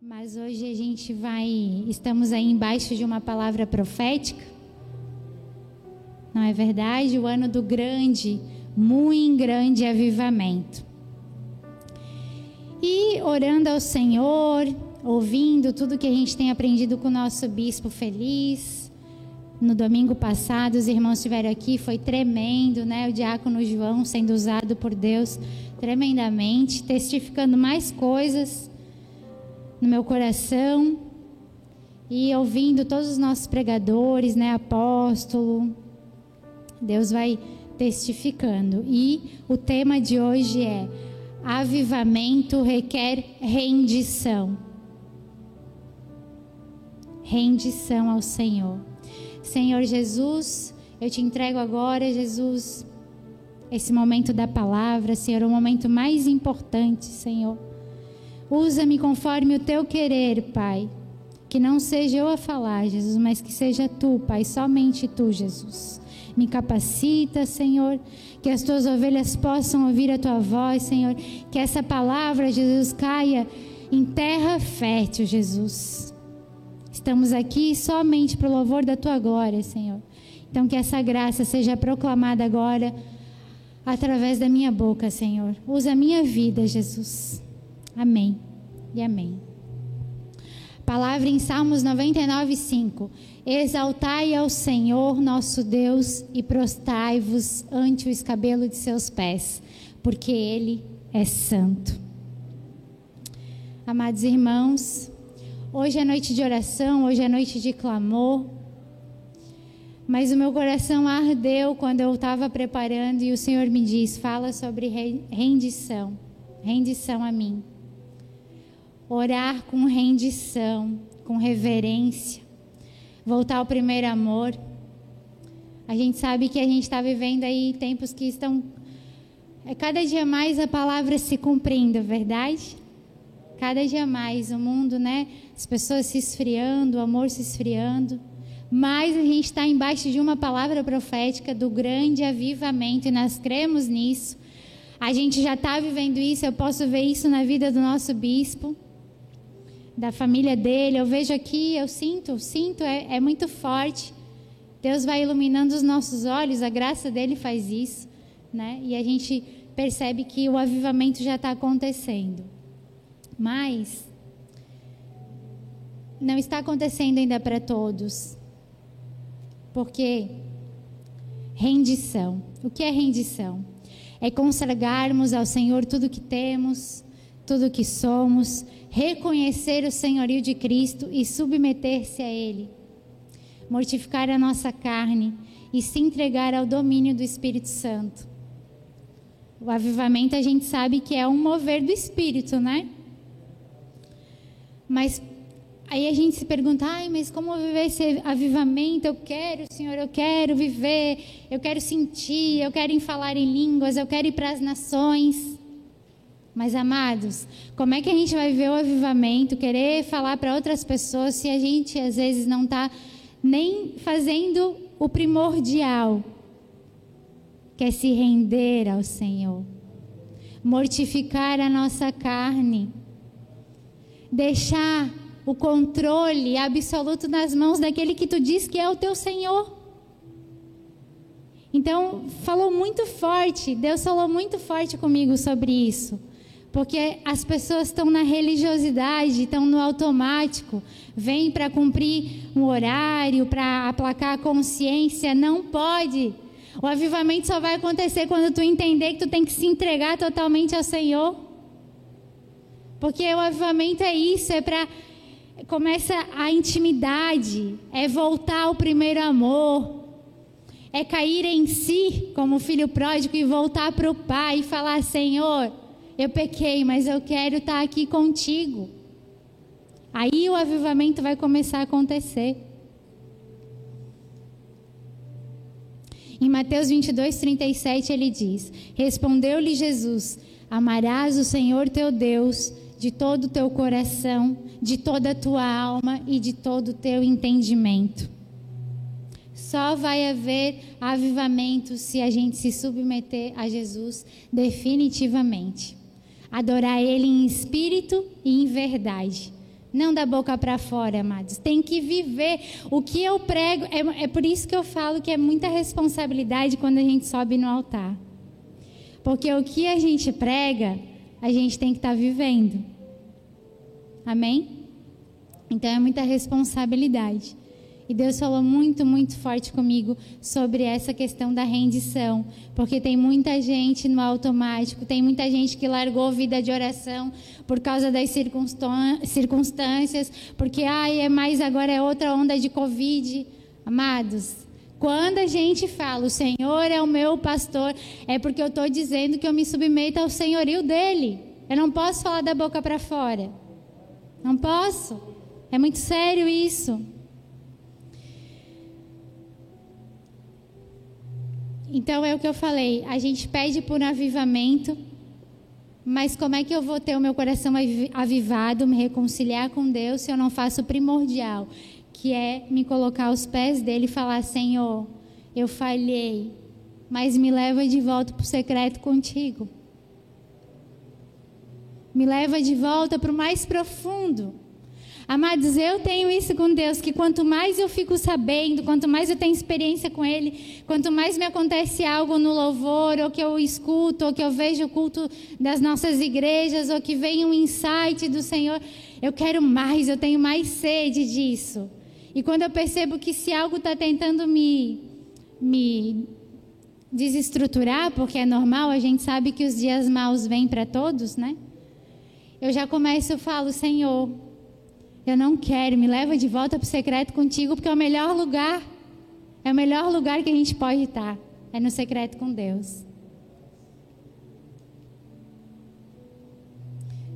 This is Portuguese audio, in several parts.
Mas hoje a gente vai, estamos aí embaixo de uma palavra profética. Não é verdade? O ano do grande, muito grande avivamento. E orando ao Senhor, ouvindo tudo que a gente tem aprendido com o nosso bispo feliz. No domingo passado, os irmãos estiveram aqui, foi tremendo, né? O diácono João sendo usado por Deus tremendamente, testificando mais coisas no meu coração e ouvindo todos os nossos pregadores, né, apóstolo. Deus vai testificando. E o tema de hoje é: avivamento requer rendição. Rendição ao Senhor. Senhor Jesus, eu te entrego agora, Jesus, esse momento da palavra, Senhor, o momento mais importante, Senhor. Usa-me conforme o teu querer, Pai. Que não seja eu a falar, Jesus, mas que seja tu, Pai, somente tu, Jesus. Me capacita, Senhor, que as tuas ovelhas possam ouvir a tua voz, Senhor. Que essa palavra, Jesus, caia em terra fértil, Jesus. Estamos aqui somente para o louvor da tua glória, Senhor. Então, que essa graça seja proclamada agora através da minha boca, Senhor. Usa a minha vida, Jesus. Amém e amém. Palavra em Salmos 99, 5. Exaltai ao Senhor nosso Deus e prostrai-vos ante o escabelo de seus pés, porque Ele é santo. Amados irmãos, hoje é noite de oração, hoje é noite de clamor. Mas o meu coração ardeu quando eu estava preparando e o Senhor me diz: fala sobre rendição, rendição a mim. Orar com rendição, com reverência, voltar ao primeiro amor. A gente sabe que a gente está vivendo aí tempos que estão. É cada dia mais a palavra se cumprindo, verdade? Cada dia mais o mundo, né? As pessoas se esfriando, o amor se esfriando mas a gente está embaixo de uma palavra profética do grande avivamento e nós cremos nisso. A gente já está vivendo isso, eu posso ver isso na vida do nosso bispo, da família dele. Eu vejo aqui, eu sinto, sinto, é, é muito forte. Deus vai iluminando os nossos olhos, a graça dele faz isso, né? E a gente percebe que o avivamento já está acontecendo. Mas não está acontecendo ainda para todos. Porque rendição. O que é rendição? É consagrarmos ao Senhor tudo que temos, tudo que somos, reconhecer o senhorio de Cristo e submeter-se a Ele. Mortificar a nossa carne e se entregar ao domínio do Espírito Santo. O avivamento a gente sabe que é um mover do Espírito, né? Mas Aí a gente se pergunta, ai, mas como viver esse avivamento? Eu quero, Senhor, eu quero viver, eu quero sentir, eu quero falar em línguas, eu quero ir para as nações. Mas, amados, como é que a gente vai viver o avivamento, querer falar para outras pessoas se a gente às vezes não está nem fazendo o primordial, que é se render ao Senhor, mortificar a nossa carne, deixar o controle absoluto nas mãos daquele que tu diz que é o teu Senhor. Então, falou muito forte, Deus falou muito forte comigo sobre isso. Porque as pessoas estão na religiosidade, estão no automático, vêm para cumprir um horário, para aplacar a consciência. Não pode. O avivamento só vai acontecer quando tu entender que tu tem que se entregar totalmente ao Senhor. Porque o avivamento é isso, é para começa a intimidade, é voltar ao primeiro amor, é cair em si como filho pródigo e voltar para o pai e falar: Senhor, eu pequei, mas eu quero estar aqui contigo. Aí o avivamento vai começar a acontecer. Em Mateus 22, 37, ele diz: Respondeu-lhe Jesus: Amarás o Senhor teu Deus de todo o teu coração, de toda a tua alma e de todo o teu entendimento. Só vai haver avivamento se a gente se submeter a Jesus definitivamente. Adorar Ele em espírito e em verdade. Não da boca para fora, amados. Tem que viver. O que eu prego, é, é por isso que eu falo que é muita responsabilidade quando a gente sobe no altar. Porque o que a gente prega, a gente tem que estar tá vivendo. Amém? Então é muita responsabilidade. E Deus falou muito, muito forte comigo sobre essa questão da rendição, porque tem muita gente no automático, tem muita gente que largou vida de oração por causa das circunstâncias, porque ai, é mais agora é outra onda de Covid. Amados, quando a gente fala, o Senhor é o meu pastor, é porque eu estou dizendo que eu me submeto ao senhorio dele. Eu não posso falar da boca para fora. Não posso. É muito sério isso. Então é o que eu falei, a gente pede por um avivamento, mas como é que eu vou ter o meu coração avivado, me reconciliar com Deus se eu não faço o primordial, que é me colocar aos pés dele e falar: Senhor, eu falhei, mas me leva de volta para o secreto contigo. Me leva de volta para o mais profundo. Amados, eu tenho isso com Deus, que quanto mais eu fico sabendo, quanto mais eu tenho experiência com Ele, quanto mais me acontece algo no louvor, ou que eu escuto, ou que eu vejo o culto das nossas igrejas, ou que vem um insight do Senhor, eu quero mais, eu tenho mais sede disso. E quando eu percebo que se algo está tentando me, me desestruturar, porque é normal, a gente sabe que os dias maus vêm para todos, né? Eu já começo, eu falo, Senhor, eu não quero, me leva de volta para o secreto contigo, porque é o melhor lugar. É o melhor lugar que a gente pode estar. É no secreto com Deus.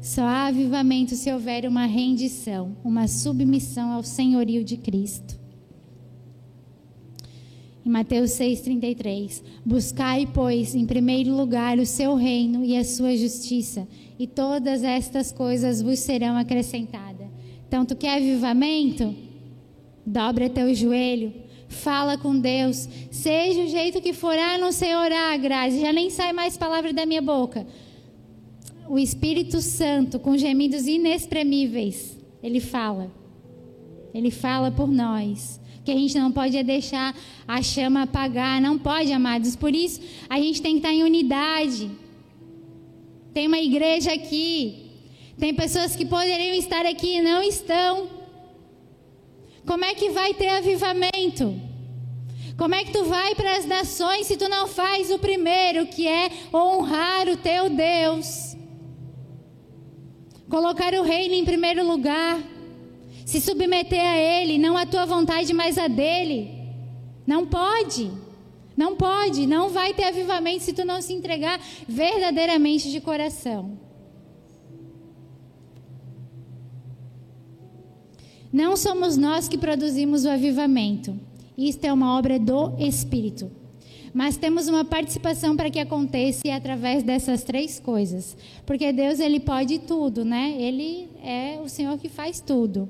Só há avivamento se houver uma rendição, uma submissão ao senhorio de Cristo. Em Mateus 6,33: Buscai, pois, em primeiro lugar o seu reino e a sua justiça, e todas estas coisas vos serão acrescentadas. Então, tu quer avivamento? Dobra teu joelho, fala com Deus, seja o jeito que for, ah, não sei orar, Grazi, já nem sai mais palavra da minha boca. O Espírito Santo, com gemidos inexprimíveis, ele fala. Ele fala por nós. Que a gente não pode é deixar a chama apagar, não pode, amados. Por isso, a gente tem que estar em unidade. Tem uma igreja aqui, tem pessoas que poderiam estar aqui e não estão. Como é que vai ter avivamento? Como é que tu vai para as nações se tu não faz o primeiro, que é honrar o teu Deus? Colocar o reino em primeiro lugar, se submeter a ele, não a tua vontade, mas a dele. Não pode. Não pode, não vai ter avivamento se tu não se entregar verdadeiramente de coração. Não somos nós que produzimos o avivamento. Isto é uma obra do Espírito. Mas temos uma participação para que aconteça através dessas três coisas. Porque Deus, ele pode tudo, né? Ele é o Senhor que faz tudo.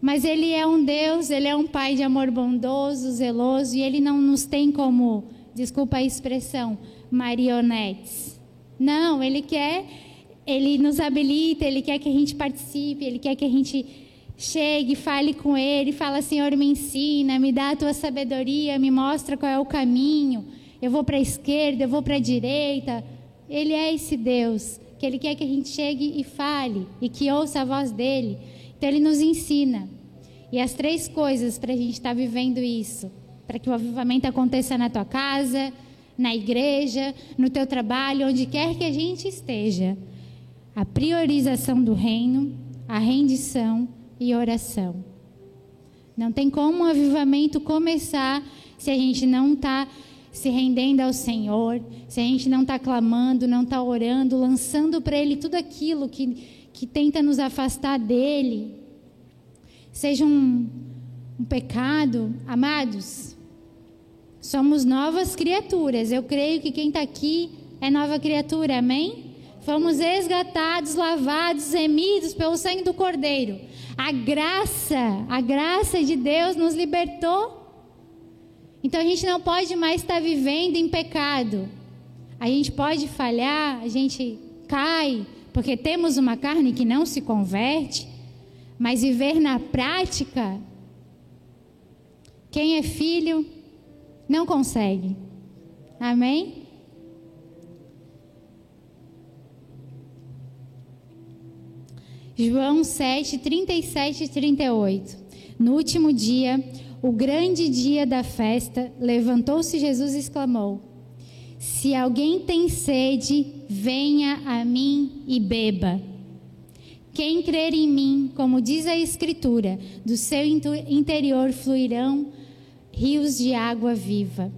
Mas ele é um Deus, ele é um pai de amor bondoso, zeloso, e ele não nos tem como, desculpa a expressão, marionetes. Não, ele quer, ele nos habilita, ele quer que a gente participe, ele quer que a gente Chegue, fale com ele, fala: Senhor, me ensina, me dá a tua sabedoria, me mostra qual é o caminho. Eu vou para a esquerda, eu vou para a direita. Ele é esse Deus que ele quer que a gente chegue e fale e que ouça a voz dele. Então ele nos ensina. E as três coisas para a gente estar tá vivendo isso, para que o avivamento aconteça na tua casa, na igreja, no teu trabalho, onde quer que a gente esteja. A priorização do reino, a rendição e oração. Não tem como um avivamento começar se a gente não está se rendendo ao Senhor, se a gente não está clamando, não está orando, lançando para Ele tudo aquilo que, que tenta nos afastar dEle. Seja um, um pecado, amados, somos novas criaturas. Eu creio que quem está aqui é nova criatura, amém? Fomos resgatados, lavados, remidos pelo sangue do Cordeiro. A graça, a graça de Deus nos libertou. Então a gente não pode mais estar vivendo em pecado. A gente pode falhar, a gente cai, porque temos uma carne que não se converte. Mas viver na prática, quem é filho não consegue. Amém? João 7, 37 e 38. No último dia, o grande dia da festa, levantou-se Jesus e exclamou: Se alguém tem sede, venha a mim e beba. Quem crer em mim, como diz a Escritura, do seu interior fluirão rios de água viva.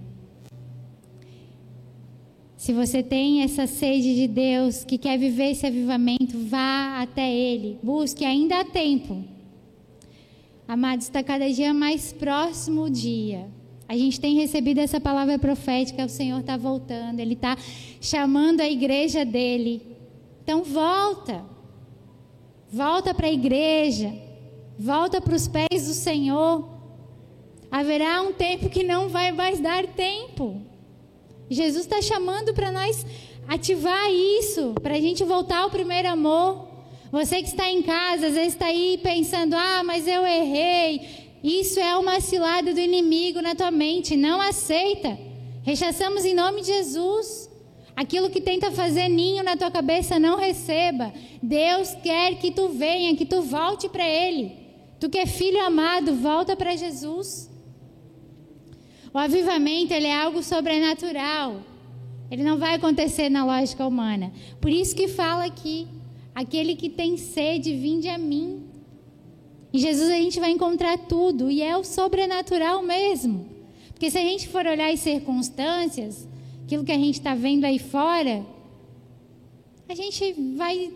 Se você tem essa sede de Deus, que quer viver esse avivamento, vá até Ele, busque, ainda há tempo. Amados, está cada dia mais próximo o dia. A gente tem recebido essa palavra profética, o Senhor está voltando, Ele está chamando a igreja dele. Então volta, volta para a igreja, volta para os pés do Senhor. Haverá um tempo que não vai mais dar tempo. Jesus está chamando para nós ativar isso, para a gente voltar ao primeiro amor. Você que está em casa, às vezes está aí pensando: ah, mas eu errei. Isso é uma cilada do inimigo na tua mente. Não aceita. Rechaçamos em nome de Jesus. Aquilo que tenta fazer ninho na tua cabeça, não receba. Deus quer que tu venha, que tu volte para Ele. Tu que é filho amado, volta para Jesus. O avivamento ele é algo sobrenatural. Ele não vai acontecer na lógica humana. Por isso que fala aqui, aquele que tem sede, vinde a mim. Em Jesus a gente vai encontrar tudo e é o sobrenatural mesmo. Porque se a gente for olhar as circunstâncias, aquilo que a gente está vendo aí fora, a gente vai,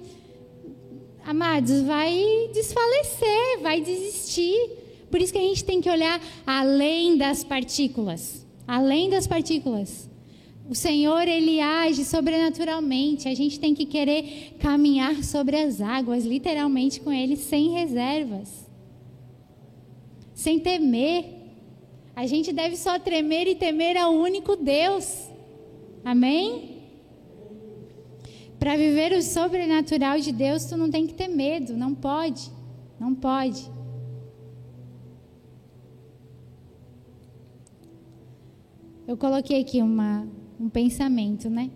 amados, vai desfalecer, vai desistir. Por isso que a gente tem que olhar além das partículas. Além das partículas. O Senhor, Ele age sobrenaturalmente. A gente tem que querer caminhar sobre as águas, literalmente com Ele, sem reservas. Sem temer. A gente deve só tremer e temer ao único Deus. Amém? Para viver o sobrenatural de Deus, tu não tem que ter medo. Não pode. Não pode. Eu coloquei aqui uma, um pensamento, né?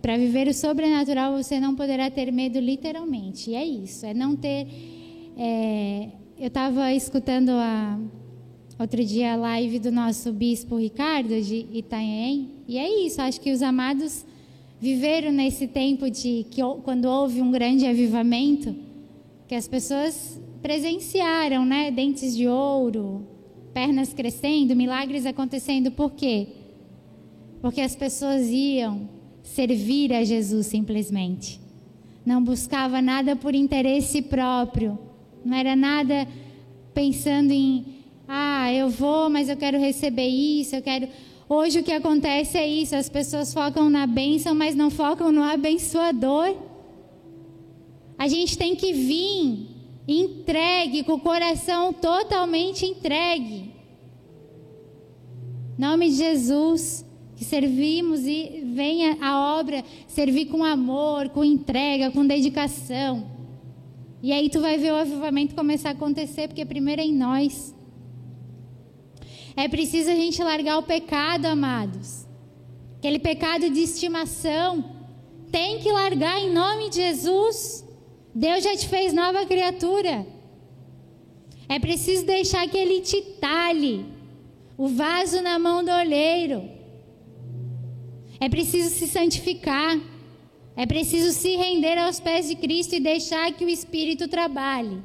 Para viver o sobrenatural, você não poderá ter medo literalmente. E é isso, é não ter. É, eu estava escutando a, outro dia a live do nosso bispo Ricardo de Itanhaém, e é isso, acho que os amados viveram nesse tempo de que quando houve um grande avivamento, que as pessoas presenciaram, né? Dentes de ouro, pernas crescendo, milagres acontecendo, por quê? Porque as pessoas iam servir a Jesus simplesmente. Não buscava nada por interesse próprio. Não era nada pensando em, ah, eu vou, mas eu quero receber isso, eu quero. Hoje o que acontece é isso: as pessoas focam na bênção, mas não focam no abençoador. A gente tem que vir entregue, com o coração totalmente entregue. Em nome de Jesus que servimos e venha a obra servir com amor, com entrega, com dedicação. E aí tu vai ver o avivamento começar a acontecer, porque primeiro é em nós. É preciso a gente largar o pecado, amados. Aquele pecado de estimação. Tem que largar em nome de Jesus. Deus já te fez nova criatura. É preciso deixar que Ele te talhe o vaso na mão do olheiro. É preciso se santificar. É preciso se render aos pés de Cristo e deixar que o Espírito trabalhe.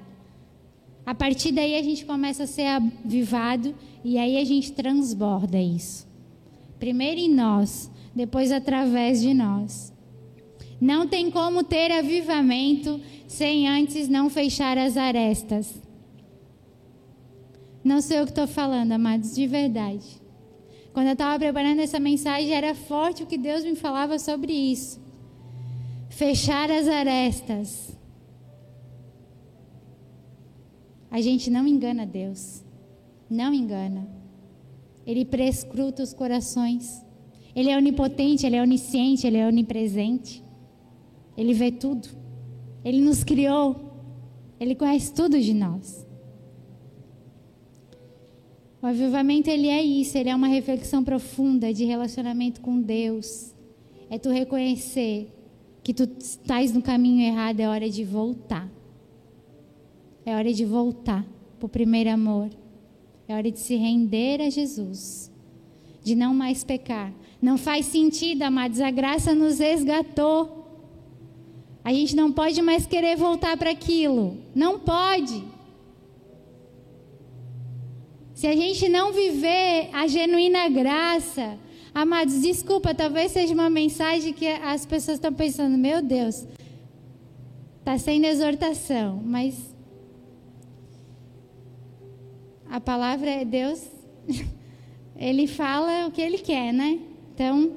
A partir daí a gente começa a ser avivado e aí a gente transborda isso. Primeiro em nós, depois através de nós. Não tem como ter avivamento sem antes não fechar as arestas. Não sei o que estou falando, amados, de verdade. Quando eu estava preparando essa mensagem, era forte o que Deus me falava sobre isso. Fechar as arestas. A gente não engana Deus. Não engana. Ele prescruta os corações. Ele é onipotente, ele é onisciente, ele é onipresente. Ele vê tudo. Ele nos criou. Ele conhece tudo de nós. O avivamento ele é isso, ele é uma reflexão profunda de relacionamento com Deus. É tu reconhecer que tu estás no caminho errado, é hora de voltar. É hora de voltar para o primeiro amor. É hora de se render a Jesus. De não mais pecar. Não faz sentido, amados. A graça nos resgatou. A gente não pode mais querer voltar para aquilo. Não pode. Se a gente não viver a genuína graça, amados, desculpa, talvez seja uma mensagem que as pessoas estão pensando, meu Deus, está sendo exortação, mas a palavra é Deus, ele fala o que ele quer, né? Então,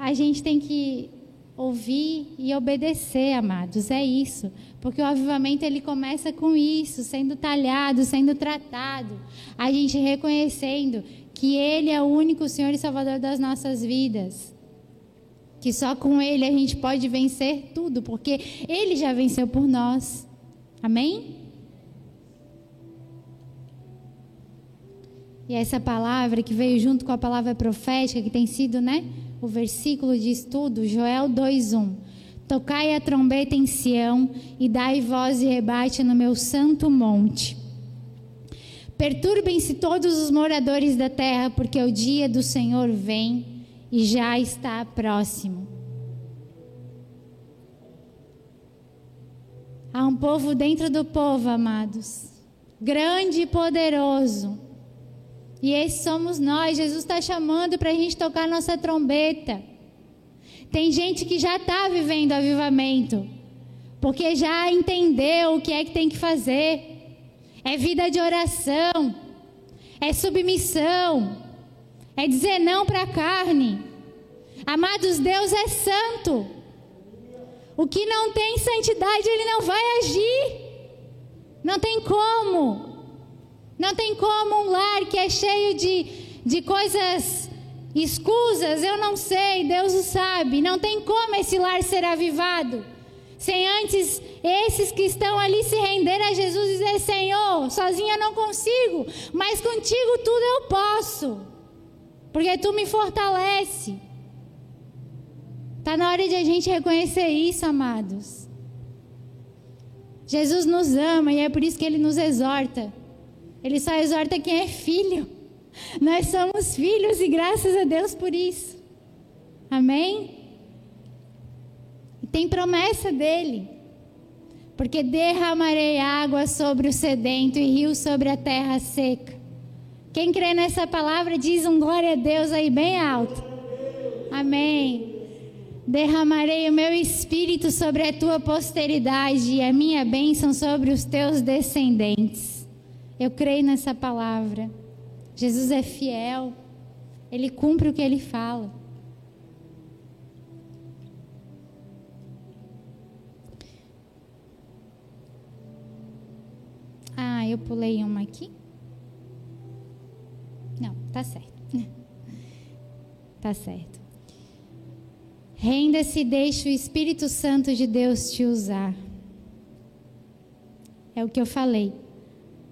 a gente tem que ouvir e obedecer, amados, é isso. Porque o avivamento ele começa com isso, sendo talhado, sendo tratado, a gente reconhecendo que ele é o único Senhor e Salvador das nossas vidas. Que só com ele a gente pode vencer tudo, porque ele já venceu por nós. Amém? E essa palavra que veio junto com a palavra profética, que tem sido, né, o versículo de estudo, Joel 2:1. Tocai a trombeta em Sião e dai voz e rebate no meu santo monte. Perturbem-se todos os moradores da terra, porque o dia do Senhor vem e já está próximo. Há um povo dentro do povo, amados, grande e poderoso e esses somos nós. Jesus está chamando para a gente tocar nossa trombeta. Tem gente que já está vivendo avivamento, porque já entendeu o que é que tem que fazer. É vida de oração, é submissão, é dizer não para a carne. Amados, Deus é santo. O que não tem santidade, Ele não vai agir. Não tem como. Não tem como um lar que é cheio de, de coisas escusas, eu não sei, Deus o sabe. Não tem como esse lar ser avivado. Sem antes esses que estão ali se render a Jesus e dizer: Senhor, sozinha não consigo, mas contigo tudo eu posso, porque tu me fortalece. Está na hora de a gente reconhecer isso, amados. Jesus nos ama e é por isso que ele nos exorta. Ele só exorta quem é filho. Nós somos filhos e graças a Deus por isso. Amém? Tem promessa dele. Porque derramarei água sobre o sedento e rio sobre a terra seca. Quem crê nessa palavra diz um glória a Deus aí bem alto. Amém. Derramarei o meu espírito sobre a tua posteridade e a minha bênção sobre os teus descendentes. Eu creio nessa palavra. Jesus é fiel. Ele cumpre o que ele fala. Ah, eu pulei uma aqui? Não, tá certo. tá certo. Renda-se e deixe o Espírito Santo de Deus te usar. É o que eu falei.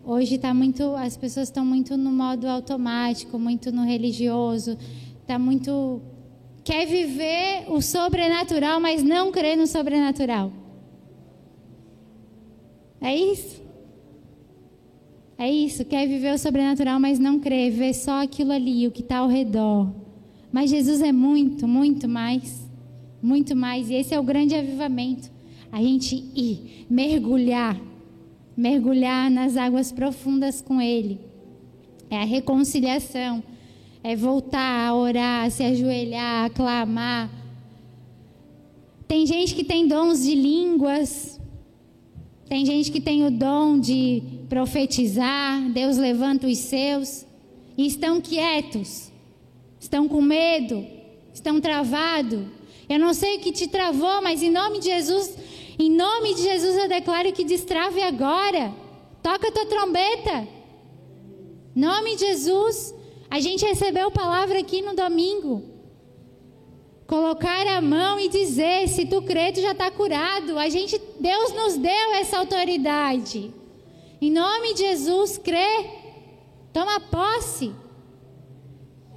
Hoje tá muito, as pessoas estão muito no modo automático, muito no religioso, tá muito quer viver o sobrenatural, mas não crê no sobrenatural. É isso? É isso, quer viver o sobrenatural, mas não crê, vê só aquilo ali, o que está ao redor. Mas Jesus é muito, muito mais, muito mais, e esse é o grande avivamento. A gente ir, mergulhar mergulhar nas águas profundas com Ele. É a reconciliação, é voltar a orar, a se ajoelhar, a clamar. Tem gente que tem dons de línguas, tem gente que tem o dom de profetizar, Deus levanta os seus e estão quietos, estão com medo, estão travados. Eu não sei o que te travou, mas em nome de Jesus, em nome de Jesus eu declaro que destrave agora. Toca a tua trombeta. Em nome de Jesus. A gente recebeu palavra aqui no domingo. colocar a mão e dizer: se tu crê, tu já está curado. A gente, Deus nos deu essa autoridade. Em nome de Jesus, crê, toma posse.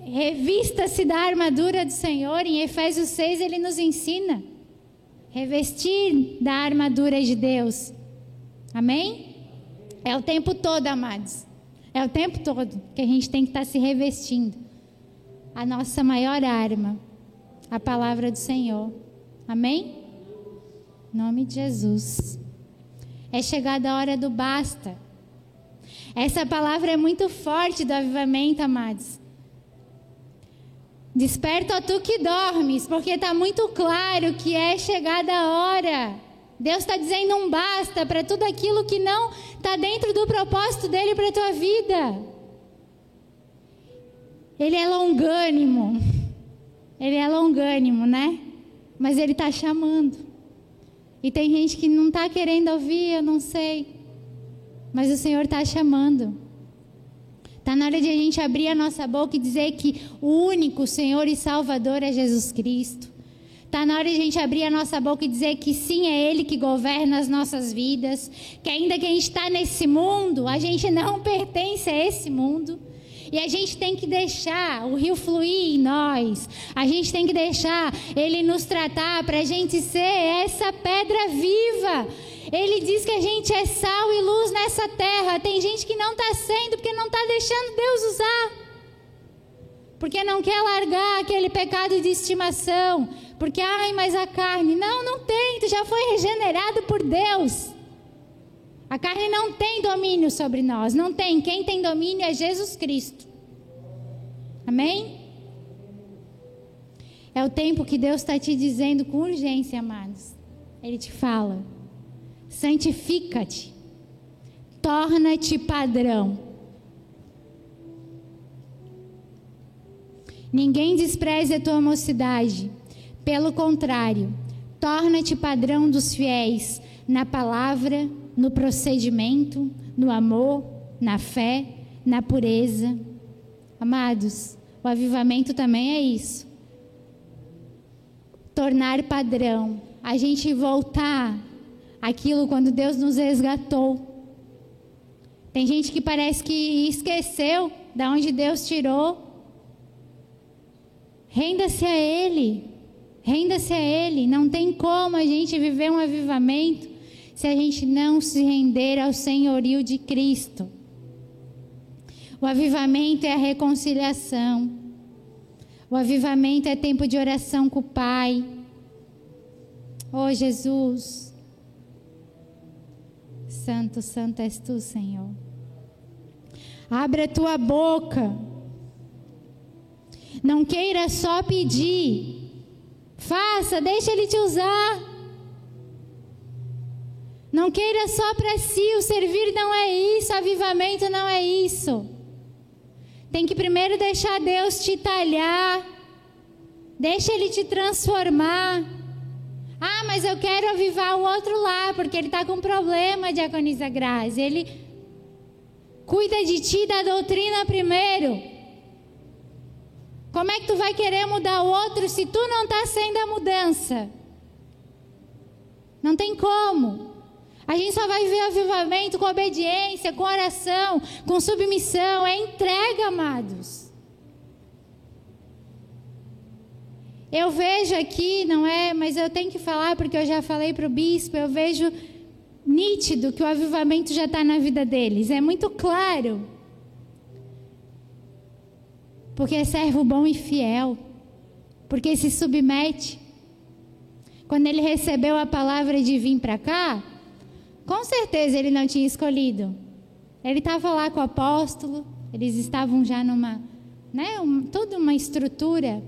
Revista-se da armadura do Senhor. Em Efésios 6 ele nos ensina. Revestir da armadura de Deus. Amém? É o tempo todo, amados. É o tempo todo que a gente tem que estar se revestindo. A nossa maior arma a palavra do Senhor. Amém? Em nome de Jesus. É chegada a hora do basta. Essa palavra é muito forte do avivamento, amados. Desperta tu que dormes, porque está muito claro que é chegada a hora. Deus está dizendo um basta para tudo aquilo que não está dentro do propósito dele para a tua vida. Ele é longânimo. Ele é longânimo, né? Mas ele está chamando. E tem gente que não está querendo ouvir, eu não sei. Mas o Senhor está chamando. Está na hora de a gente abrir a nossa boca e dizer que o único Senhor e Salvador é Jesus Cristo. Está na hora de a gente abrir a nossa boca e dizer que sim, é Ele que governa as nossas vidas. Que ainda que a gente está nesse mundo, a gente não pertence a esse mundo. E a gente tem que deixar o rio fluir em nós. A gente tem que deixar ele nos tratar para a gente ser essa pedra viva. Ele diz que a gente é sal e luz nessa terra. Tem gente que não está sendo porque não está deixando Deus usar. Porque não quer largar aquele pecado de estimação. Porque, ai, mas a carne. Não, não tem. Tu já foi regenerado por Deus. A carne não tem domínio sobre nós, não tem. Quem tem domínio é Jesus Cristo. Amém? É o tempo que Deus está te dizendo com urgência, amados. Ele te fala: santifica-te, torna-te padrão. Ninguém despreze a tua mocidade, pelo contrário, torna-te padrão dos fiéis na palavra, no procedimento, no amor, na fé, na pureza. Amados, o avivamento também é isso. Tornar padrão, a gente voltar aquilo quando Deus nos resgatou. Tem gente que parece que esqueceu da onde Deus tirou. Renda-se a Ele. Renda-se a Ele. Não tem como a gente viver um avivamento se a gente não se render ao senhorio de Cristo. O avivamento é a reconciliação. O avivamento é tempo de oração com o Pai. Oh Jesus. Santo, santo és tu, Senhor. Abre a tua boca. Não queira só pedir. Faça, deixa Ele te usar. Não queira só para si, o servir não é isso, avivamento não é isso. Tem que primeiro deixar Deus te talhar, deixa Ele te transformar. Ah, mas eu quero avivar o outro lá, porque ele está com problema, diaconisa Grazi. Ele cuida de ti da doutrina primeiro. Como é que tu vai querer mudar o outro se tu não está sendo a mudança? Não tem como. A gente só vai ver avivamento com obediência, com oração, com submissão, é entrega, amados. Eu vejo aqui, não é, mas eu tenho que falar porque eu já falei para o bispo, eu vejo nítido que o avivamento já está na vida deles, é muito claro. Porque é servo bom e fiel, porque se submete. Quando ele recebeu a palavra de vir para cá, com certeza ele não tinha escolhido. Ele estava lá com o apóstolo, eles estavam já numa, né, um, toda uma estrutura.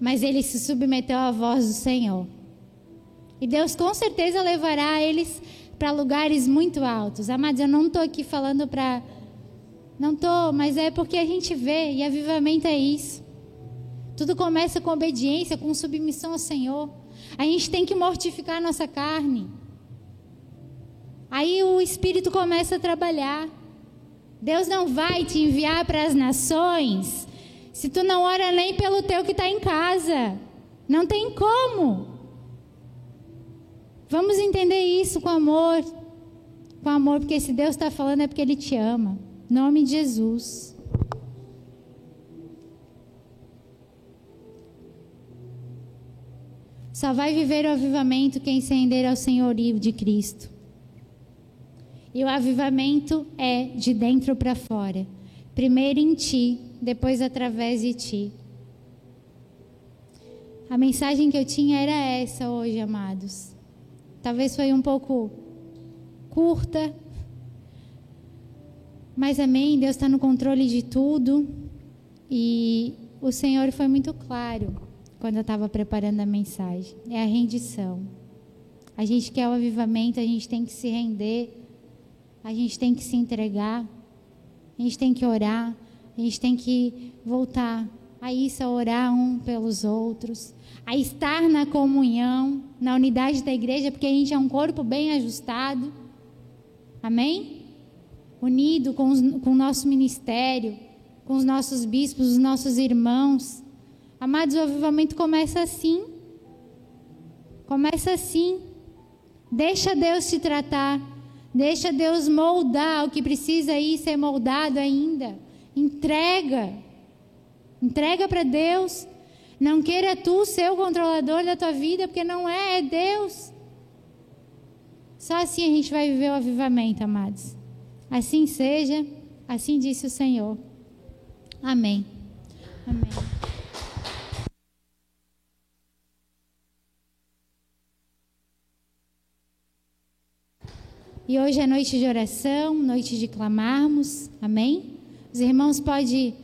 Mas ele se submeteu à voz do Senhor. E Deus com certeza levará eles para lugares muito altos. Amados, eu não estou aqui falando para. Não estou, mas é porque a gente vê, e avivamento é isso. Tudo começa com obediência, com submissão ao Senhor. A gente tem que mortificar a nossa carne. Aí o Espírito começa a trabalhar. Deus não vai te enviar para as nações Se tu não ora nem pelo teu que está em casa, não tem como. Vamos entender isso com amor. Com amor, porque se Deus está falando é porque Ele te ama. Nome de Jesus. Só vai viver o avivamento quem se render ao senhorio de Cristo. E o avivamento é de dentro para fora. Primeiro em ti, depois através de ti. A mensagem que eu tinha era essa hoje, amados. Talvez foi um pouco curta, mas amém. Deus está no controle de tudo e o Senhor foi muito claro quando eu estava preparando a mensagem. É a rendição. A gente quer o avivamento, a gente tem que se render a gente tem que se entregar, a gente tem que orar, a gente tem que voltar a isso, a orar um pelos outros, a estar na comunhão, na unidade da igreja, porque a gente é um corpo bem ajustado, amém? Unido com, os, com o nosso ministério, com os nossos bispos, os nossos irmãos. Amados, o avivamento começa assim. Começa assim. Deixa Deus te tratar. Deixa Deus moldar o que precisa ir ser moldado ainda. Entrega. Entrega para Deus. Não queira tu ser o controlador da tua vida, porque não é, é Deus. Só assim a gente vai viver o avivamento, amados. Assim seja, assim disse o Senhor. Amém. Amém. E hoje é noite de oração, noite de clamarmos. Amém? Os irmãos podem,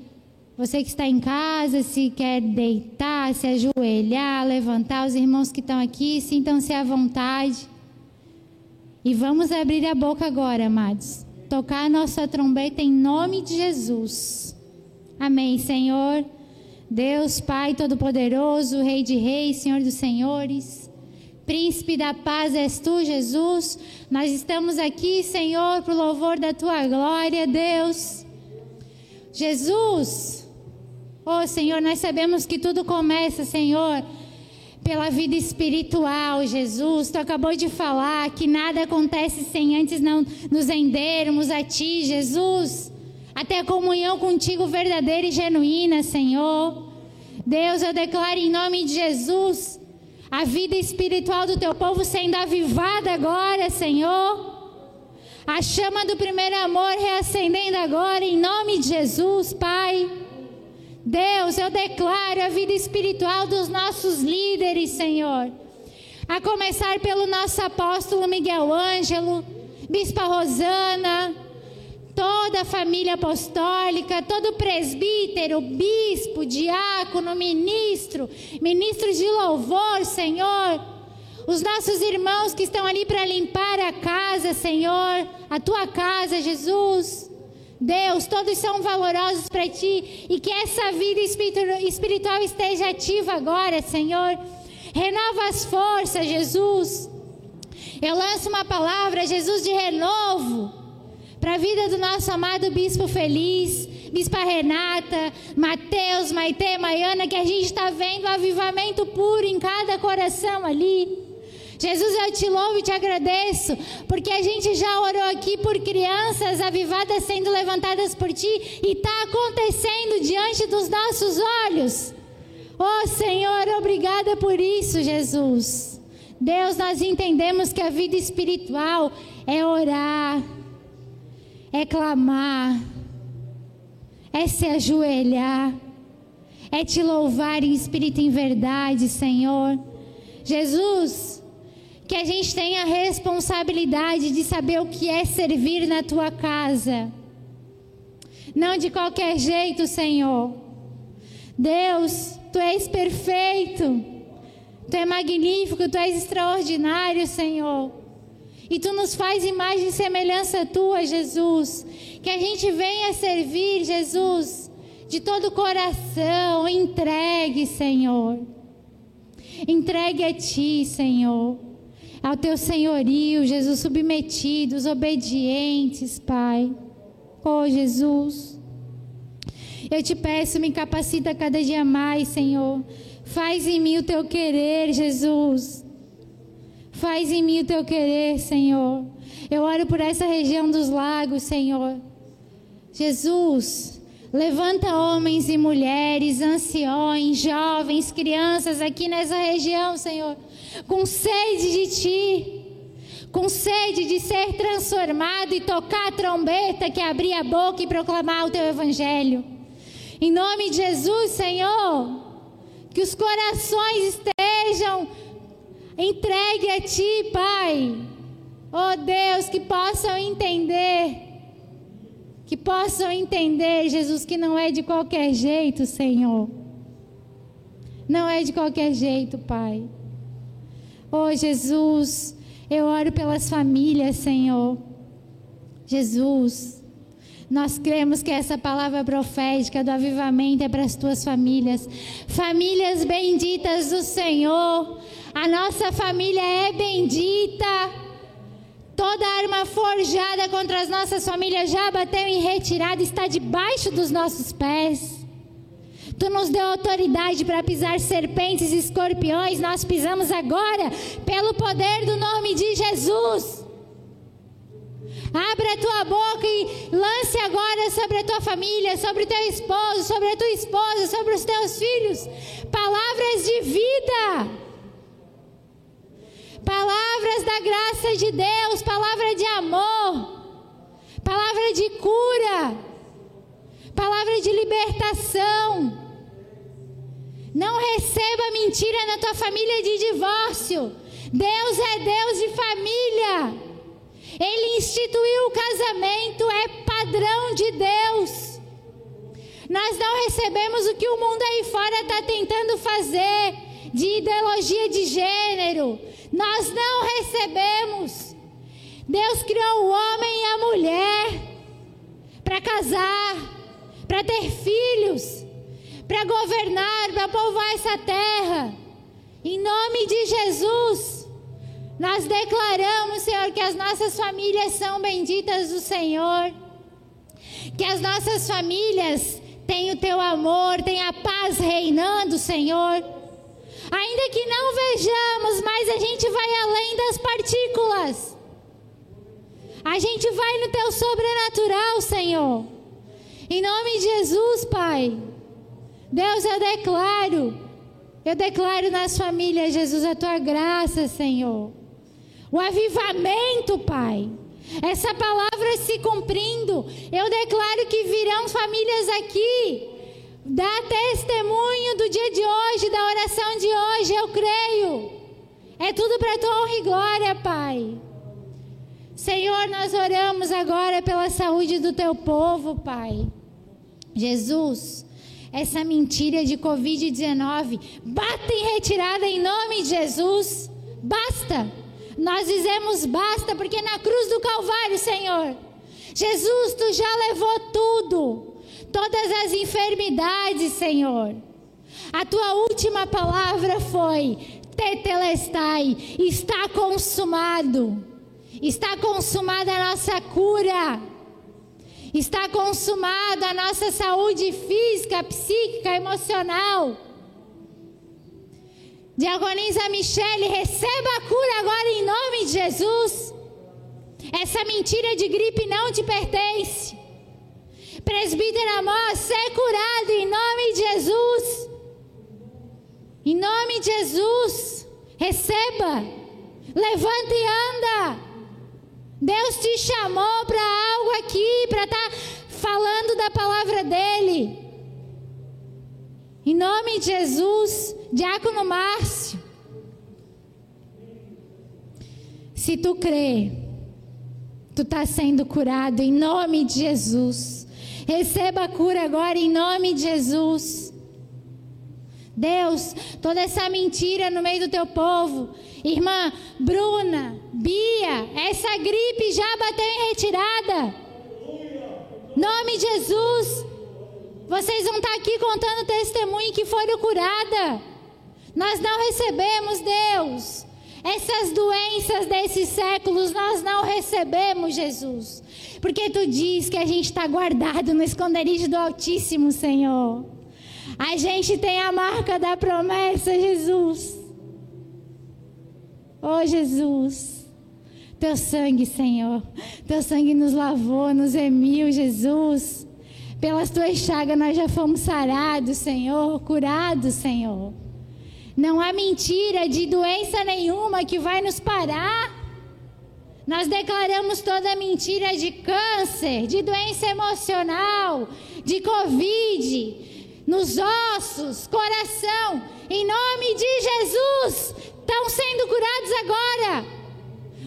você que está em casa, se quer deitar, se ajoelhar, levantar, os irmãos que estão aqui, sintam-se à vontade. E vamos abrir a boca agora, amados. Tocar a nossa trombeta em nome de Jesus. Amém, Senhor. Deus, Pai Todo-Poderoso, Rei de Reis, Senhor dos Senhores. Príncipe da paz és tu, Jesus. Nós estamos aqui, Senhor, para o louvor da tua glória, Deus. Jesus, oh Senhor, nós sabemos que tudo começa, Senhor, pela vida espiritual, Jesus. Tu acabou de falar que nada acontece sem antes não nos rendermos a ti, Jesus. Até a comunhão contigo verdadeira e genuína, Senhor. Deus, eu declaro em nome de Jesus a vida espiritual do teu povo sendo avivada agora, Senhor. A chama do primeiro amor reacendendo agora, em nome de Jesus, Pai. Deus, eu declaro a vida espiritual dos nossos líderes, Senhor. A começar pelo nosso apóstolo Miguel Ângelo, Bispa Rosana, toda a família apostólica, todo presbítero, bispo, diácono, ministro, ministro de louvor, Senhor. Os nossos irmãos que estão ali para limpar a casa, Senhor, a tua casa, Jesus. Deus, todos são valorosos para ti e que essa vida espiritual esteja ativa agora, Senhor. Renova as forças, Jesus. Eu lanço uma palavra, Jesus, de renovo para a vida do nosso amado Bispo Feliz, Bispa Renata, Mateus, Maite, Maiana, que a gente está vendo avivamento puro em cada coração ali. Jesus, eu te louvo e te agradeço, porque a gente já orou aqui por crianças avivadas sendo levantadas por ti e está acontecendo diante dos nossos olhos. Oh Senhor, obrigada por isso, Jesus. Deus, nós entendemos que a vida espiritual é orar é clamar, é se ajoelhar, é te louvar em espírito e em verdade, Senhor. Jesus, que a gente tenha a responsabilidade de saber o que é servir na tua casa. Não de qualquer jeito, Senhor. Deus, tu és perfeito. Tu és magnífico, tu és extraordinário, Senhor. E tu nos faz imagem e semelhança tua, Jesus. Que a gente venha servir, Jesus, de todo o coração. Entregue, Senhor. Entregue a ti, Senhor. Ao teu senhorio, Jesus, submetidos, obedientes, Pai. Oh, Jesus. Eu te peço, me capacita cada dia mais, Senhor. Faz em mim o teu querer, Jesus. Faz em mim o teu querer, Senhor. Eu oro por essa região dos lagos, Senhor. Jesus, levanta homens e mulheres, anciões, jovens, crianças aqui nessa região, Senhor, com sede de Ti com sede de ser transformado e tocar a trombeta que abrir a boca e proclamar o teu evangelho. Em nome de Jesus, Senhor, que os corações estejam entregues a ti, Pai. Oh Deus, que possam entender, que possam entender, Jesus, que não é de qualquer jeito, Senhor. Não é de qualquer jeito, Pai. Oh Jesus, eu oro pelas famílias, Senhor. Jesus, nós cremos que essa palavra profética do avivamento é para as tuas famílias. Famílias benditas do Senhor. A nossa família é bendita. Toda arma forjada contra as nossas famílias já bateu em retirada, está debaixo dos nossos pés. Tu nos deu autoridade para pisar serpentes e escorpiões, nós pisamos agora pelo poder do nome de Jesus. Abra a tua boca e lance agora sobre a tua família, sobre o teu esposo, sobre a tua esposa, sobre os teus filhos, palavras de vida. Palavras da graça de Deus, palavra de amor, palavra de cura, palavra de libertação. Não receba mentira na tua família de divórcio. Deus é Deus de família. Ele instituiu o casamento, é padrão de Deus. Nós não recebemos o que o mundo aí fora está tentando fazer de ideologia de gênero. Nós não recebemos. Deus criou o homem e a mulher para casar, para ter filhos para governar, para povoar essa terra. Em nome de Jesus, nós declaramos, Senhor, que as nossas famílias são benditas do Senhor, que as nossas famílias têm o teu amor, têm a paz reinando, Senhor. Ainda que não vejamos, mas a gente vai além das partículas. A gente vai no teu sobrenatural, Senhor. Em nome de Jesus, Pai. Deus, eu declaro, eu declaro nas famílias, Jesus, a tua graça, Senhor. O avivamento, Pai. Essa palavra se cumprindo, eu declaro que virão famílias aqui, dá testemunho do dia de hoje, da oração de hoje, eu creio. É tudo para tua honra e glória, Pai. Senhor, nós oramos agora pela saúde do teu povo, Pai. Jesus, essa mentira de Covid-19. Bata em retirada em nome de Jesus. Basta. Nós dizemos basta, porque na cruz do Calvário, Senhor, Jesus, tu já levou tudo, todas as enfermidades, Senhor. A tua última palavra foi: Tetelestai, está consumado. Está consumada a nossa cura. Está consumada a nossa saúde física, psíquica, emocional. Diagonisa Michele, receba a cura agora em nome de Jesus. Essa mentira de gripe não te pertence. Presbítero Amós, ser curado em nome de Jesus. Em nome de Jesus, receba. Levanta e anda. Deus te chamou para algo aqui, para estar tá falando da palavra dele. Em nome de Jesus, Diácono Márcio. Se tu crê, tu está sendo curado em nome de Jesus. Receba a cura agora em nome de Jesus. Deus, toda essa mentira no meio do teu povo, irmã Bruna, Bia, essa gripe já bateu em retirada. Nome de Jesus. Vocês vão estar aqui contando testemunho que foram curadas. Nós não recebemos, Deus, Essas doenças desses séculos nós não recebemos, Jesus. Porque tu diz que a gente está guardado no esconderijo do Altíssimo, Senhor. A gente tem a marca da promessa, Jesus. Oh, Jesus. Teu sangue, Senhor. Teu sangue nos lavou, nos remiu, Jesus. Pelas tuas chagas nós já fomos sarados, Senhor, curados, Senhor. Não há mentira de doença nenhuma que vai nos parar. Nós declaramos toda mentira de câncer, de doença emocional, de Covid, nos ossos, coração. Em nome de Jesus, estão sendo curados agora.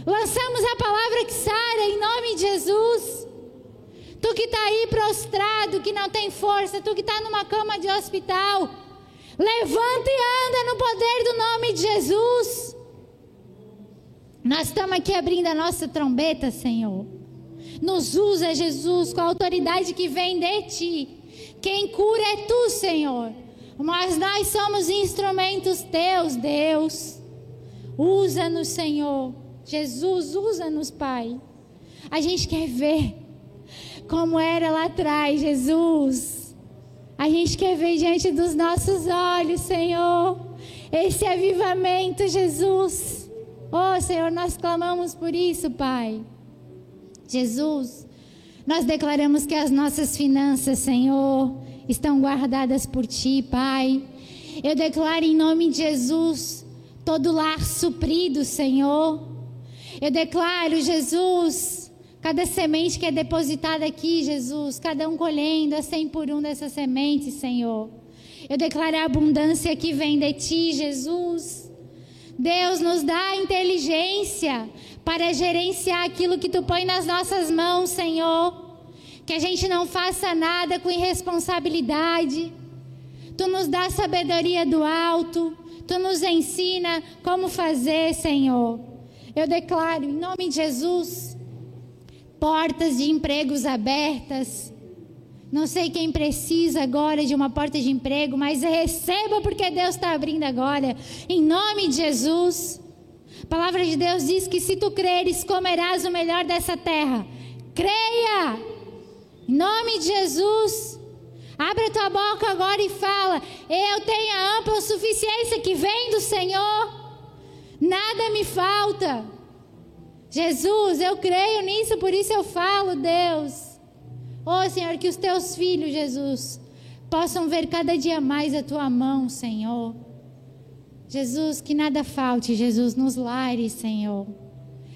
Lançamos a palavra que sara em nome de Jesus. Tu que está aí prostrado, que não tem força, tu que está numa cama de hospital, levanta e anda no poder do nome de Jesus. Nós estamos aqui abrindo a nossa trombeta, Senhor. Nos usa, Jesus, com a autoridade que vem de ti. Quem cura é tu, Senhor. Mas nós somos instrumentos teus, Deus. Usa-nos, Senhor. Jesus, usa-nos, Pai. A gente quer ver como era lá atrás, Jesus. A gente quer ver diante dos nossos olhos, Senhor, esse avivamento, Jesus. Oh, Senhor, nós clamamos por isso, Pai. Jesus, nós declaramos que as nossas finanças, Senhor, estão guardadas por Ti, Pai. Eu declaro em nome de Jesus todo lar suprido, Senhor. Eu declaro, Jesus, cada semente que é depositada aqui, Jesus, cada um colhendo a cem por um dessas sementes, Senhor. Eu declaro a abundância que vem de Ti, Jesus. Deus nos dá inteligência para gerenciar aquilo que tu põe nas nossas mãos, Senhor. Que a gente não faça nada com irresponsabilidade. Tu nos dá sabedoria do alto. Tu nos ensina como fazer, Senhor. Eu declaro, em nome de Jesus, portas de empregos abertas não sei quem precisa agora de uma porta de emprego, mas receba porque Deus está abrindo agora. Em nome de Jesus. A palavra de Deus diz que se tu creres, comerás o melhor dessa terra. Creia! Em nome de Jesus. Abre a tua boca agora e fala: Eu tenho a ampla suficiência que vem do Senhor. Nada me falta. Jesus, eu creio nisso, por isso eu falo, Deus. Oh, Senhor, que os teus filhos, Jesus, possam ver cada dia mais a tua mão, Senhor. Jesus, que nada falte, Jesus, nos lares, Senhor.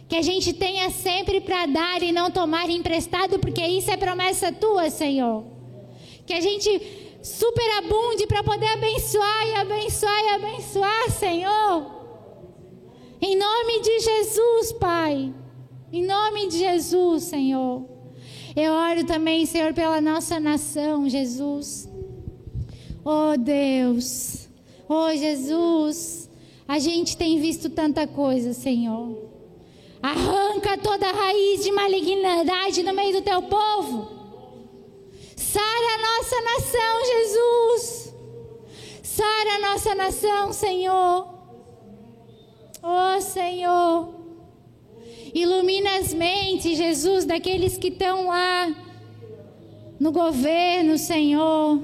Que a gente tenha sempre para dar e não tomar emprestado, porque isso é promessa tua, Senhor. Que a gente superabunde para poder abençoar e abençoar e abençoar, Senhor. Em nome de Jesus, Pai. Em nome de Jesus, Senhor. Eu oro também, Senhor, pela nossa nação, Jesus. Oh Deus, oh Jesus, a gente tem visto tanta coisa, Senhor. Arranca toda a raiz de malignidade no meio do teu povo. Sara a nossa nação, Jesus. Sara a nossa nação, Senhor. Oh Senhor. Ilumina as mentes, Jesus, daqueles que estão lá no governo, Senhor.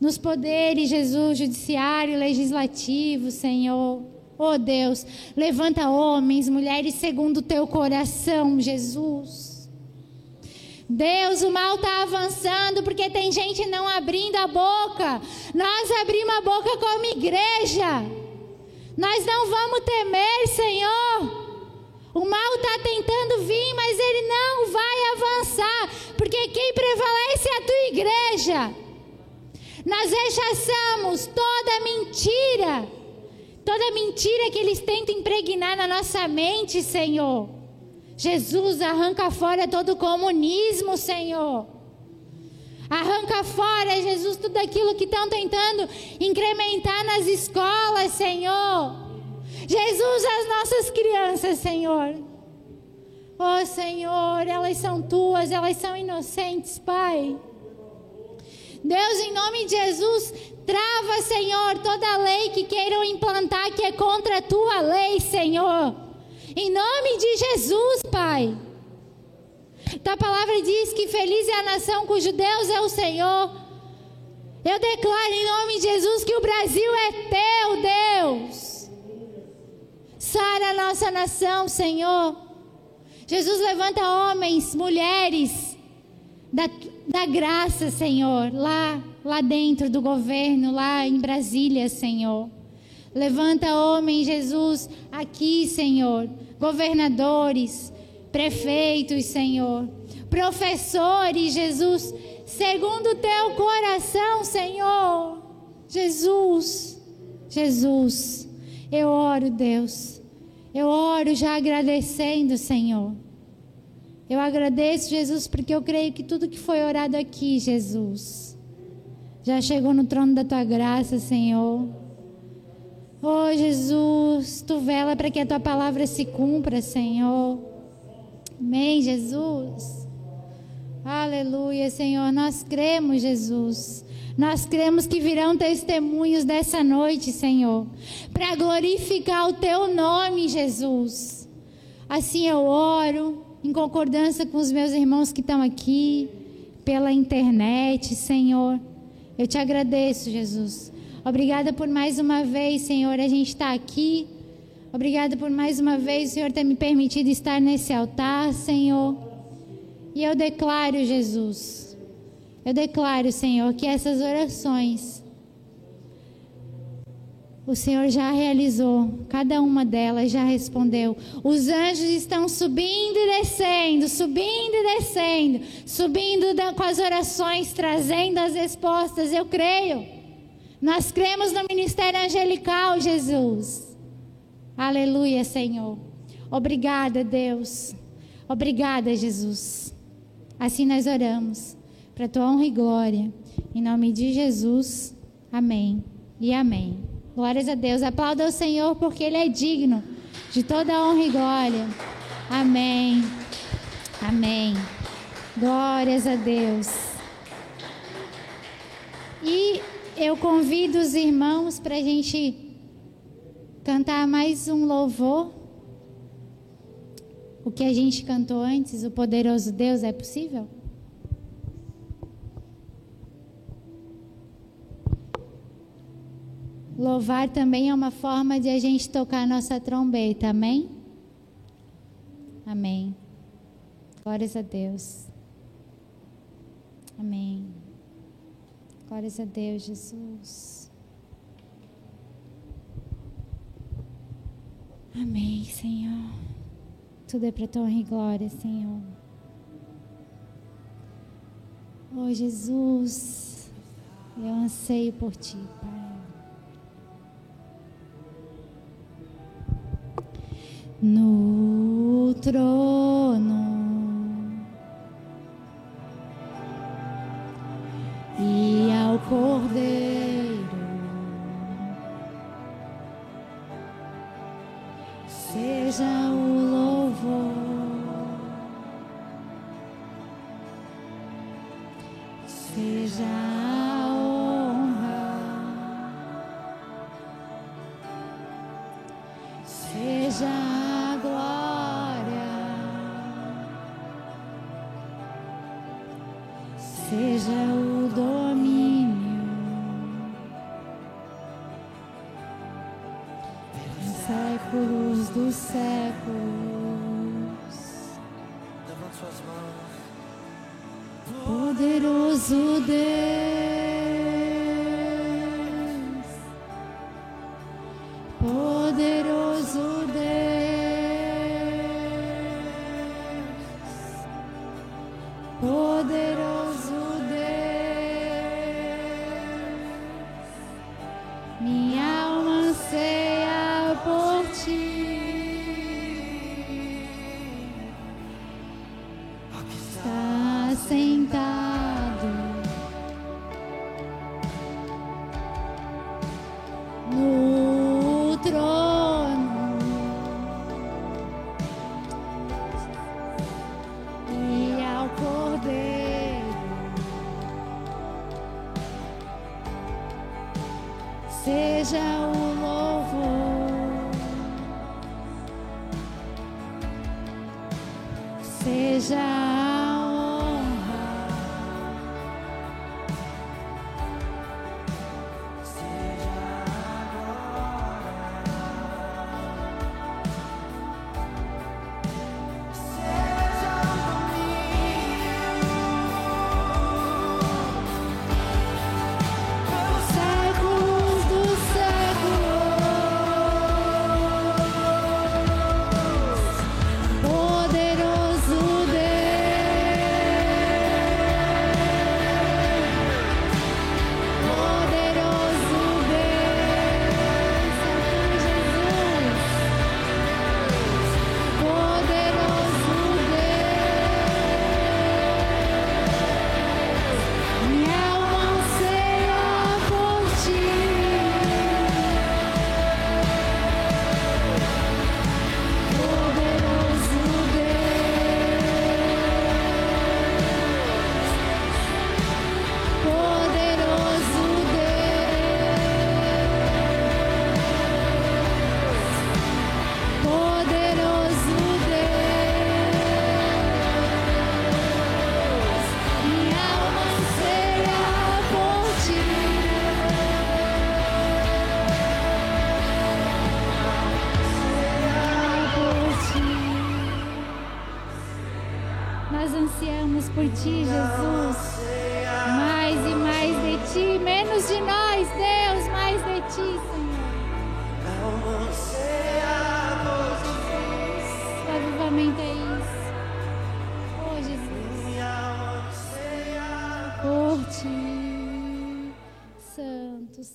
Nos poderes, Jesus, judiciário, legislativo, Senhor. Oh Deus, levanta homens, mulheres segundo o teu coração, Jesus. Deus, o mal está avançando porque tem gente não abrindo a boca. Nós abrimos a boca como igreja. Nós não vamos temer, Senhor. O mal está tentando vir, mas ele não vai avançar, porque quem prevalece é a tua igreja. Nós rechaçamos toda mentira, toda mentira que eles tentam impregnar na nossa mente, Senhor. Jesus, arranca fora todo comunismo, Senhor. Arranca fora, Jesus, tudo aquilo que estão tentando incrementar nas escolas, Senhor. Jesus, as nossas crianças, Senhor. Oh, Senhor, elas são tuas, elas são inocentes, Pai. Deus, em nome de Jesus, trava, Senhor, toda lei que queiram implantar que é contra a tua lei, Senhor. Em nome de Jesus, Pai. Tua palavra diz que feliz é a nação cujo Deus é o Senhor. Eu declaro em nome de Jesus que o Brasil é teu, Deus. Sara a nossa nação, Senhor. Jesus levanta homens, mulheres da, da graça, Senhor, lá, lá dentro do governo, lá em Brasília, Senhor. Levanta homens, Jesus, aqui, Senhor, governadores, prefeitos, Senhor, professores, Jesus, segundo o teu coração, Senhor. Jesus, Jesus, eu oro, Deus. Eu oro já agradecendo, Senhor. Eu agradeço, Jesus, porque eu creio que tudo que foi orado aqui, Jesus, já chegou no trono da tua graça, Senhor. Oh, Jesus, tu vela para que a tua palavra se cumpra, Senhor. Amém, Jesus. Aleluia, Senhor. Nós cremos, Jesus. Nós cremos que virão testemunhos dessa noite, Senhor, para glorificar o teu nome, Jesus. Assim eu oro, em concordância com os meus irmãos que estão aqui, pela internet, Senhor. Eu te agradeço, Jesus. Obrigada por mais uma vez, Senhor, a gente está aqui. Obrigada por mais uma vez, Senhor, ter me permitido estar nesse altar, Senhor. E eu declaro, Jesus, eu declaro, Senhor, que essas orações o Senhor já realizou, cada uma delas já respondeu. Os anjos estão subindo e descendo, subindo e descendo, subindo com as orações, trazendo as respostas. Eu creio. Nós cremos no ministério angelical, Jesus. Aleluia, Senhor. Obrigada, Deus. Obrigada, Jesus. Assim nós oramos, para tua honra e glória. Em nome de Jesus. Amém e amém. Glórias a Deus. Aplauda o Senhor porque Ele é digno de toda honra e glória. Amém. Amém. Glórias a Deus. E eu convido os irmãos para a gente cantar mais um louvor. O que a gente cantou antes, o poderoso Deus, é possível? Louvar também é uma forma de a gente tocar a nossa trombeta, amém? Amém. Glórias a Deus. Amém. Glórias a Deus, Jesus. Amém, Senhor. Tudo é para tua honra e glória, Senhor. Oh, Jesus, eu anseio por ti, Pai. No trono e ao Cordeiro. Seja o seja seja o domínio, séculos dos séculos. Poderoso Deus.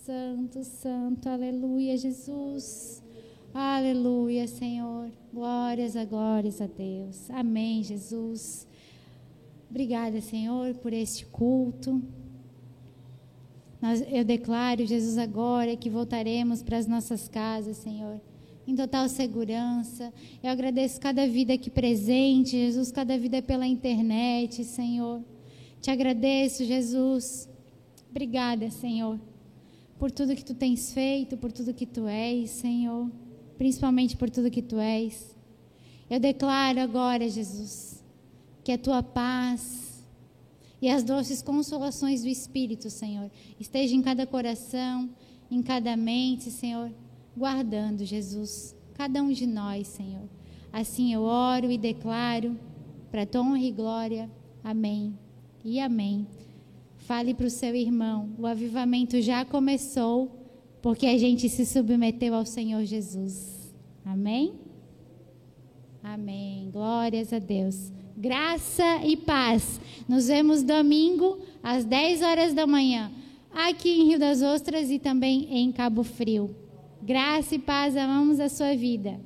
Santo, Santo, aleluia, Jesus. Aleluia, Senhor. Glórias a glórias a Deus. Amém, Jesus. Obrigada, Senhor, por este culto. Nós, eu declaro, Jesus, agora que voltaremos para as nossas casas, Senhor, em total segurança. Eu agradeço cada vida aqui presente, Jesus, cada vida pela internet, Senhor. Te agradeço, Jesus. Obrigada, Senhor por tudo que tu tens feito, por tudo que tu és, Senhor, principalmente por tudo que tu és. Eu declaro agora, Jesus, que a tua paz e as doces consolações do Espírito, Senhor, estejam em cada coração, em cada mente, Senhor, guardando, Jesus, cada um de nós, Senhor. Assim eu oro e declaro, para tua honra e glória. Amém e amém. Fale para o seu irmão: o avivamento já começou, porque a gente se submeteu ao Senhor Jesus. Amém? Amém. Glórias a Deus. Graça e paz. Nos vemos domingo às 10 horas da manhã, aqui em Rio das Ostras e também em Cabo Frio. Graça e paz, amamos a sua vida.